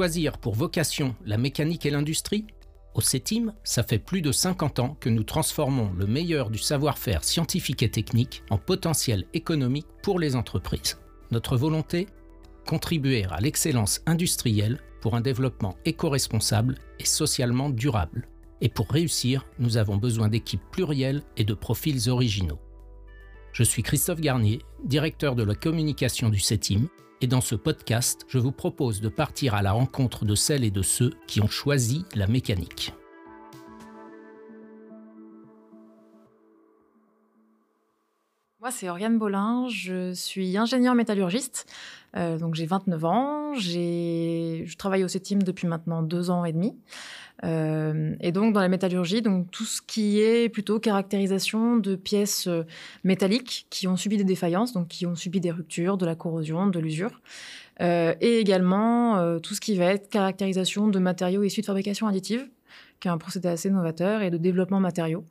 Choisir pour vocation la mécanique et l'industrie Au CETIM, ça fait plus de 50 ans que nous transformons le meilleur du savoir-faire scientifique et technique en potentiel économique pour les entreprises. Notre volonté Contribuer à l'excellence industrielle pour un développement éco-responsable et socialement durable. Et pour réussir, nous avons besoin d'équipes plurielles et de profils originaux. Je suis Christophe Garnier, directeur de la communication du CETIM, et dans ce podcast, je vous propose de partir à la rencontre de celles et de ceux qui ont choisi la mécanique. Moi, c'est Oriane Bolin, je suis ingénieure métallurgiste, euh, donc j'ai 29 ans, je travaille au CETIM depuis maintenant deux ans et demi. Euh, et donc dans la métallurgie, donc tout ce qui est plutôt caractérisation de pièces euh, métalliques qui ont subi des défaillances, donc qui ont subi des ruptures, de la corrosion, de l'usure, euh, et également tout ce qui va être caractérisation de matériaux issus de fabrication additive, qui est un procédé assez novateur, et de développement matériaux.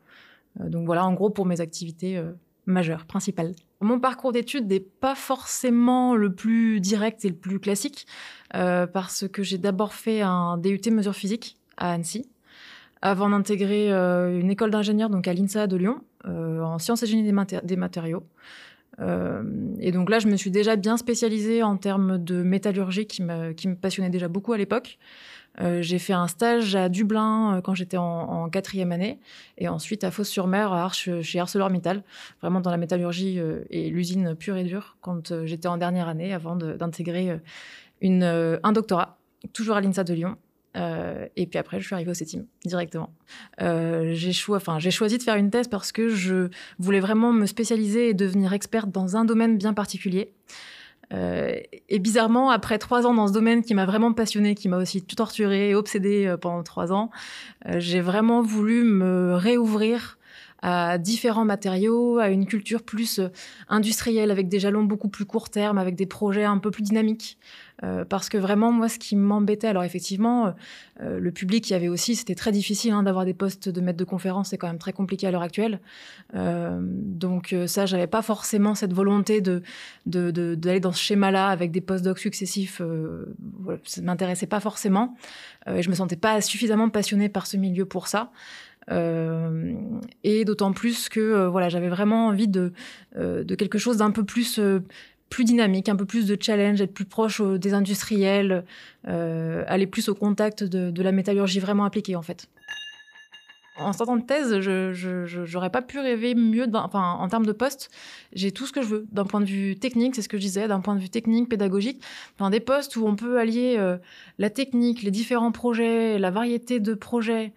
donc voilà, en gros pour mes activités majeures, principales. Mon parcours d'études n'est pas forcément le plus direct et le plus classique, parce que j'ai d'abord fait un DUT mesure physique à Annecy, avant d'intégrer euh, une école d'ingénieur donc à l'INSA de Lyon, euh, en sciences et génie des, matériaux. Euh, et donc là, je me suis déjà bien spécialisée en termes de métallurgie qui me, passionnait déjà beaucoup à l'époque. j'ai fait un stage à Dublin quand j'étais en, quatrième année et ensuite à Fos-sur-Mer chez ArcelorMittal, vraiment dans la métallurgie et l'usine pure et dure quand j'étais en dernière année avant d'intégrer un doctorat, toujours à l'INSA de Lyon. Euh, et puis après, je suis arrivée au CETIM directement. Euh, j'ai choisi de faire une thèse parce que je voulais vraiment me spécialiser et devenir experte dans un domaine bien particulier. Euh, et bizarrement, après trois ans dans ce domaine qui m'a vraiment passionnée, qui m'a aussi torturée et obsédée pendant trois ans, j'ai vraiment voulu me réouvrir à différents matériaux, à une culture plus euh, industrielle, avec des jalons beaucoup plus court terme, avec des projets un peu plus dynamiques. Euh, parce que vraiment, moi, ce qui m'embêtait, alors effectivement, euh, le public, il y avait aussi, c'était très difficile hein, d'avoir des postes de maître de conférence, c'est quand même très compliqué à l'heure actuelle. donc ça, j'avais pas forcément cette volonté de d'aller dans ce schéma-là avec des post-docs successifs. voilà, ça m'intéressait pas forcément. et je me sentais pas suffisamment passionnée par ce milieu pour ça. Euh, et d'autant plus que euh, voilà, j'avais vraiment envie de, euh, de quelque chose d'un peu plus plus dynamique, un peu plus de challenge, être plus proche des industriels, aller plus au contact de, la métallurgie vraiment appliquée en fait. En sortant de thèse, je n'aurais pas pu rêver mieux enfin, en termes de poste. J'ai tout ce que je veux d'un point de vue technique, c'est ce que je disais, d'un point de vue technique, pédagogique. Enfin, des postes où on peut allier la technique, les différents projets, la variété de projets,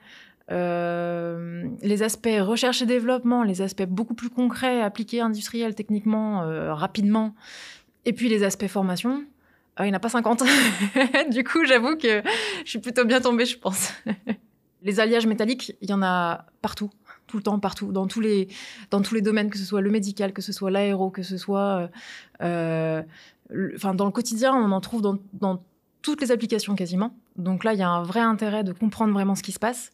euh, les aspects recherche et développement, les aspects beaucoup plus concrets, appliqués, industriels, techniquement, euh, rapidement, et puis les aspects formation. Euh, il n'y en a pas 50. du coup, j'avoue que je suis plutôt bien tombée, je pense. les alliages métalliques, il y en a partout, tout le temps, partout, dans tous les, dans tous les domaines, que ce soit le médical, que ce soit l'aéro, que ce soit... enfin, dans le quotidien, on en trouve dans, dans toutes les applications quasiment. Donc là, il y a un vrai intérêt de comprendre vraiment ce qui se passe.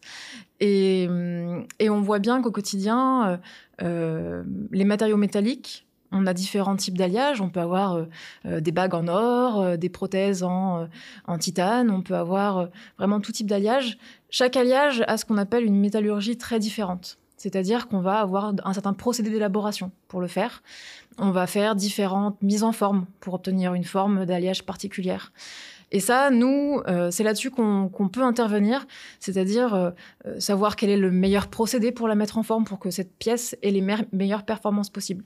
Et, hum, on voit bien qu'au quotidien, euh, euh, les matériaux métalliques, on a différents types d'alliages. On peut avoir euh, des bagues en or, des prothèses en, en, titane. On peut avoir vraiment tout type d'alliage. Chaque alliage a ce qu'on appelle une métallurgie très différente. C'est-à-dire qu'on va avoir un certain procédé d'élaboration pour le faire. On va faire différentes mises en forme pour obtenir une forme d'alliage particulière. Et ça, nous, euh, c'est là-dessus qu'on peut intervenir, c'est-à-dire euh, euh, savoir quel est le meilleur procédé pour la mettre en forme pour que cette pièce ait les meilleures performances possibles.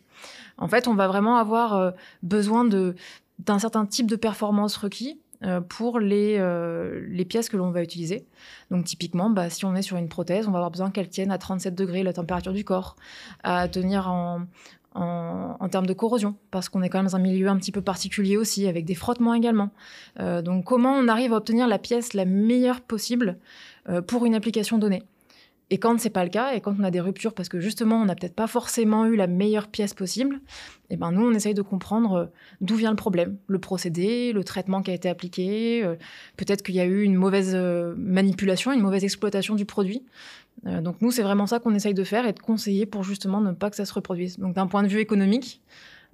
En fait, on va vraiment avoir besoin d'un certain type de performance requis pour les, pièces que l'on va utiliser. Donc typiquement, bah, si on est sur une prothèse, on va avoir besoin qu'elle tienne à 37 degrés la température du corps, à tenir en, en, termes de corrosion, parce qu'on est quand même dans un milieu un petit peu particulier aussi, avec des frottements également. Euh, donc comment on arrive à obtenir la pièce la meilleure possible euh, pour une application donnée? Et quand c'est pas le cas, et quand on a des ruptures parce que justement on n'a peut-être pas forcément eu la meilleure pièce possible, et eh ben nous on essaye de comprendre euh, d'où vient le problème, le procédé, le traitement qui a été appliqué, peut-être qu'il y a eu une mauvaise manipulation, une mauvaise exploitation du produit. Euh, donc nous, c'est vraiment ça qu'on essaye de faire et de conseiller pour justement ne pas que ça se reproduise. Donc d'un point de vue économique,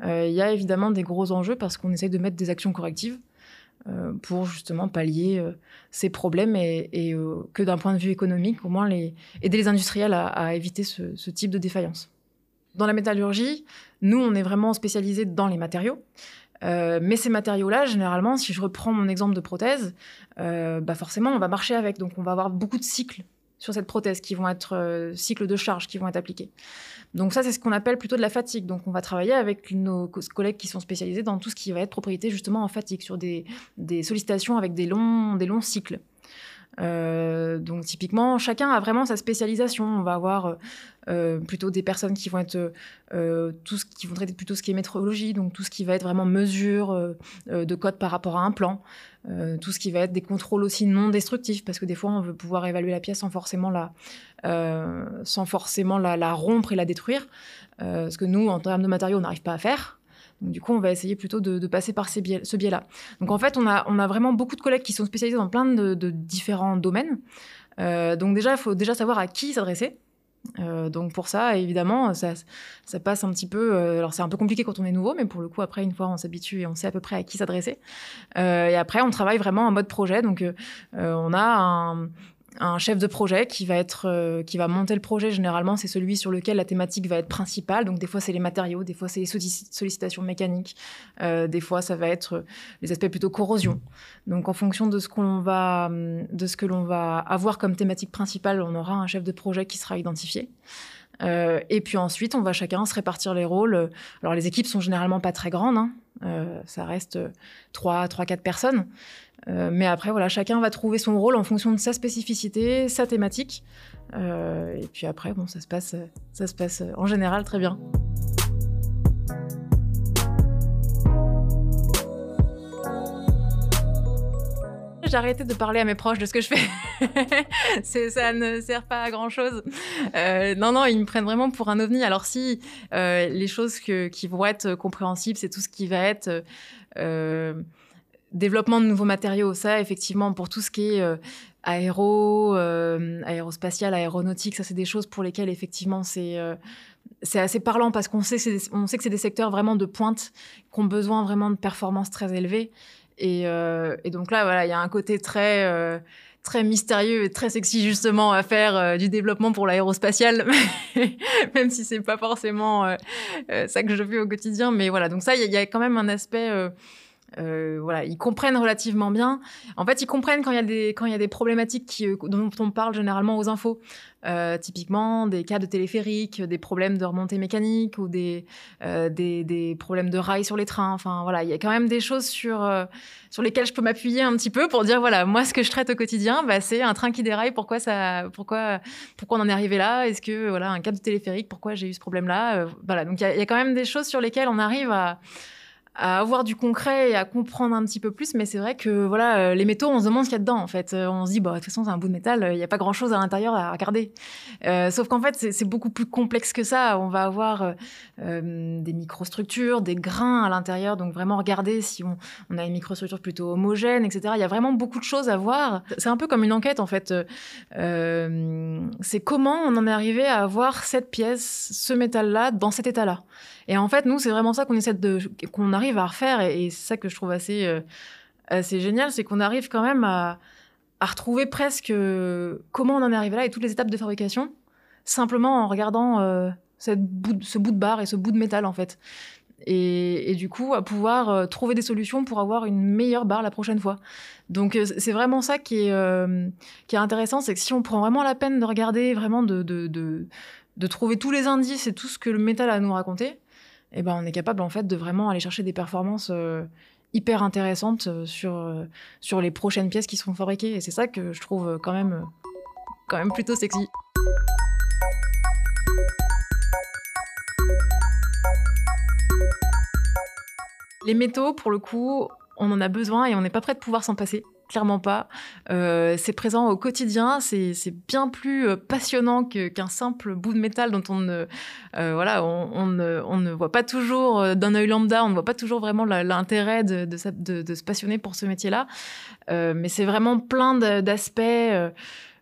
euh, il y a évidemment des gros enjeux parce qu'on essaye de mettre des actions correctives. Pour justement pallier ces problèmes et, que d'un point de vue économique, au moins aider les industriels à, éviter ce, type de défaillance. Dans la métallurgie, nous, on est vraiment spécialisé dans les matériaux. Euh, mais ces matériaux-là, généralement, si je reprends mon exemple de prothèse, euh, bah forcément, on va marcher avec. Donc, on va avoir beaucoup de cycles sur cette prothèse qui vont être euh, cycles de charge qui vont être appliqués. Donc ça, c'est ce qu'on appelle plutôt de la fatigue. Donc on va travailler avec nos collègues qui sont spécialisés dans tout ce qui va être propriété justement en fatigue, sur des, sollicitations avec des longs, des longs cycles. Euh, donc typiquement, chacun a vraiment sa spécialisation. On va avoir euh, plutôt des personnes qui vont être tout ce qui vont traiter plutôt ce qui est métrologie, donc tout ce qui va être vraiment mesure de code par rapport à un plan, tout ce qui va être des contrôles aussi non destructifs, parce que des fois on veut pouvoir évaluer la pièce sans forcément la, sans forcément la, rompre et la détruire, ce que nous en termes de matériaux on n'arrive pas à faire du coup, on va essayer plutôt de, passer par ce biais-là. Donc en fait, on a, on a vraiment beaucoup de collègues qui sont spécialisés dans plein de, différents domaines. Euh, donc déjà, il faut déjà savoir à qui s'adresser. Euh, donc pour ça, évidemment, ça, ça passe un petit peu. Euh, alors c'est un peu compliqué quand on est nouveau, mais pour le coup, après une fois, on s'habitue et on sait à peu près à qui s'adresser. et après, on travaille vraiment en mode projet. Donc on a un, un chef de projet qui va être euh, qui va monter le projet généralement c'est celui sur lequel la thématique va être principale. Donc des fois c'est les matériaux des fois c'est les sollicitations mécaniques. Euh, des fois ça va être euh, les aspects plutôt corrosion. Donc en fonction de ce qu'on va de ce que l'on va avoir comme thématique principale on aura un chef de projet qui sera identifié et puis ensuite, on va chacun se répartir les rôles. Alors les équipes sont généralement pas très grandes, hein. ça reste 3, 3, 4 personnes. Euh, mais après, voilà, chacun va trouver son rôle en fonction de sa spécificité, sa thématique. Euh, et puis après, bon, ça se passe, ça se passe en général très bien. J'ai arrêté de parler à mes proches de ce que je fais. ça ne sert pas à grand chose. Euh, non, non, ils me prennent vraiment pour un ovni. Alors si les choses qui vont être compréhensibles, c'est tout ce qui va être développement de nouveaux matériaux, ça, effectivement, pour tout ce qui est euh, aéro, euh, aérospatial, aéronautique, ça, c'est des choses pour lesquelles, effectivement, c'est euh, assez parlant parce qu'on sait, on sait que c'est des secteurs vraiment de pointe qui ont besoin vraiment de performances très élevées. Et, et donc là, voilà, il y a un côté très très mystérieux et très sexy justement à faire du développement pour l'aérospatial, même si c'est pas forcément ça que je fais au quotidien. Mais voilà, donc ça, il y, y, a quand même un aspect euh, voilà, ils comprennent relativement bien. En fait, ils comprennent quand il y a des problématiques qui, euh, dont on parle généralement aux infos. Euh, typiquement, des cas de téléphérique, des problèmes de remontée mécanique ou des, problèmes de rails sur les trains. Enfin voilà, il y a quand même des choses sur lesquelles je peux m'appuyer un petit peu pour dire voilà, moi ce que je traite au quotidien, bah, c'est un train qui déraille. Pourquoi ça, pourquoi pourquoi on en est arrivé là? Est-ce que voilà un cas de téléphérique Pourquoi j'ai eu ce problème là Voilà, donc il y, a quand même des choses sur lesquelles on arrive à à avoir du concret et à comprendre un petit peu plus. Mais c'est vrai que voilà, euh, les métaux, on se demande ce qu'il y a dedans. En fait, euh, on se dit, bah, de toute façon, c'est un bout de métal, il n'y a pas grand chose à l'intérieur à regarder. Euh, sauf qu'en fait, c'est beaucoup plus complexe que ça. On va avoir des microstructures, des grains à l'intérieur. Donc vraiment regarder si on, on, a une microstructure plutôt homogène, etc. Il y a vraiment beaucoup de choses à voir. C'est un peu comme une enquête en fait. c'est comment on en est arrivé à avoir cette pièce, ce métal-là, dans cet état-là. Et en fait, nous, c'est vraiment ça qu'on essaie de, qu'on arrive à refaire. Et, c'est ça que je trouve assez, euh, assez génial, c'est qu'on arrive quand même à, retrouver presque euh, comment on en est arrivé là et toutes les étapes de fabrication, simplement en regardant euh, ce bout de barre et ce bout de métal, en fait. Et, du coup à pouvoir trouver des solutions pour avoir une meilleure barre la prochaine fois. Donc c'est vraiment ça qui est, intéressant, c'est que si on prend vraiment la peine de regarder, vraiment de, de, trouver tous les indices et tout ce que le métal a à nous raconter, eh ben, on est capable en fait de vraiment aller chercher des performances euh, hyper intéressantes euh, sur, euh, sur les prochaines pièces qui seront fabriquées. Et c'est ça que je trouve quand même, quand même plutôt sexy. Les métaux, pour le coup, on en a besoin et on n'est pas prêt de pouvoir s'en passer clairement pas. Euh, c'est présent au quotidien, c'est bien plus euh, passionnant qu'un simple bout de métal dont on ne, euh, voilà, on, ne, voit pas toujours d'un œil lambda, on ne voit pas toujours vraiment l'intérêt de, se passionner pour ce métier-là. mais c'est vraiment plein d'aspects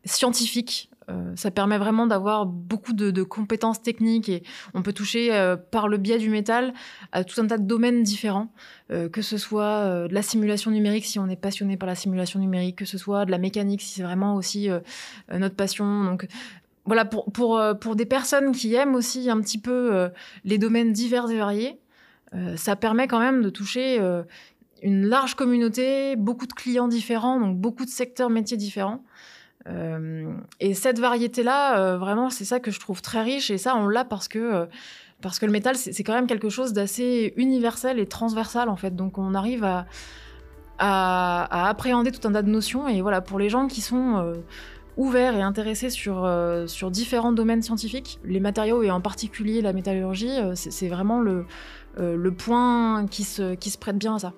scientifiques ça permet vraiment d'avoir beaucoup de, compétences techniques et on peut toucher par le biais du métal à tout un tas de domaines différents, que ce soit de la simulation numérique si on est passionné par la simulation numérique, que ce soit de la mécanique si c'est vraiment aussi notre passion. Donc voilà, pour, pour, pour des personnes qui aiment aussi un petit peu les domaines divers et variés, ça permet quand même de toucher une large communauté, beaucoup de clients différents, donc beaucoup de secteurs métiers différents. Euh, et cette variété-là, euh, vraiment, c'est ça que je trouve très riche. Et ça, on l'a parce que, euh, parce que le métal, c'est quand même quelque chose d'assez universel et transversal, en fait. Donc, on arrive à, à, appréhender tout un tas de notions. Et voilà, pour les gens qui sont ouverts et intéressés sur, sur différents domaines scientifiques, les matériaux et en particulier la métallurgie, c'est vraiment le, le point qui se, qui se prête bien à ça.